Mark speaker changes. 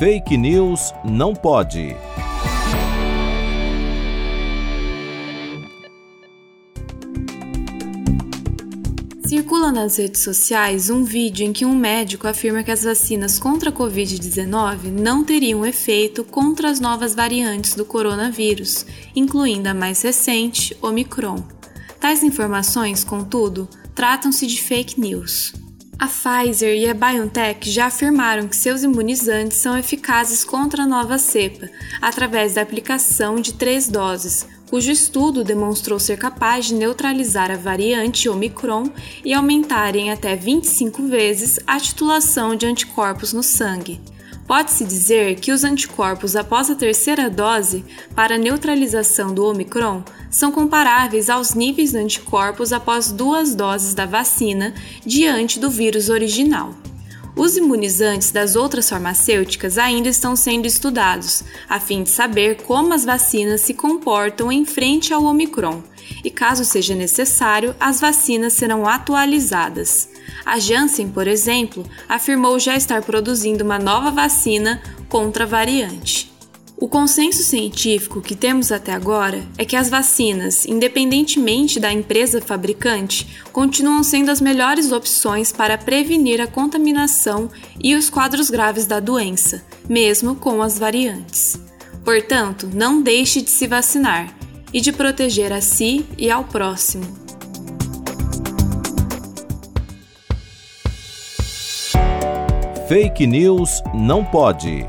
Speaker 1: Fake News não pode.
Speaker 2: Circula nas redes sociais um vídeo em que um médico afirma que as vacinas contra a Covid-19 não teriam efeito contra as novas variantes do coronavírus, incluindo a mais recente, Omicron. Tais informações, contudo, tratam-se de fake news. A Pfizer e a BioNTech já afirmaram que seus imunizantes são eficazes contra a nova cepa, através da aplicação de três doses, cujo estudo demonstrou ser capaz de neutralizar a variante Omicron e aumentar em até 25 vezes a titulação de anticorpos no sangue. Pode-se dizer que os anticorpos após a terceira dose para neutralização do Omicron são comparáveis aos níveis de anticorpos após duas doses da vacina diante do vírus original. Os imunizantes das outras farmacêuticas ainda estão sendo estudados, a fim de saber como as vacinas se comportam em frente ao Omicron, e caso seja necessário, as vacinas serão atualizadas. A Janssen, por exemplo, afirmou já estar produzindo uma nova vacina contra a variante. O consenso científico que temos até agora é que as vacinas, independentemente da empresa fabricante, continuam sendo as melhores opções para prevenir a contaminação e os quadros graves da doença, mesmo com as variantes. Portanto, não deixe de se vacinar e de proteger a si e ao próximo.
Speaker 1: Fake News não pode.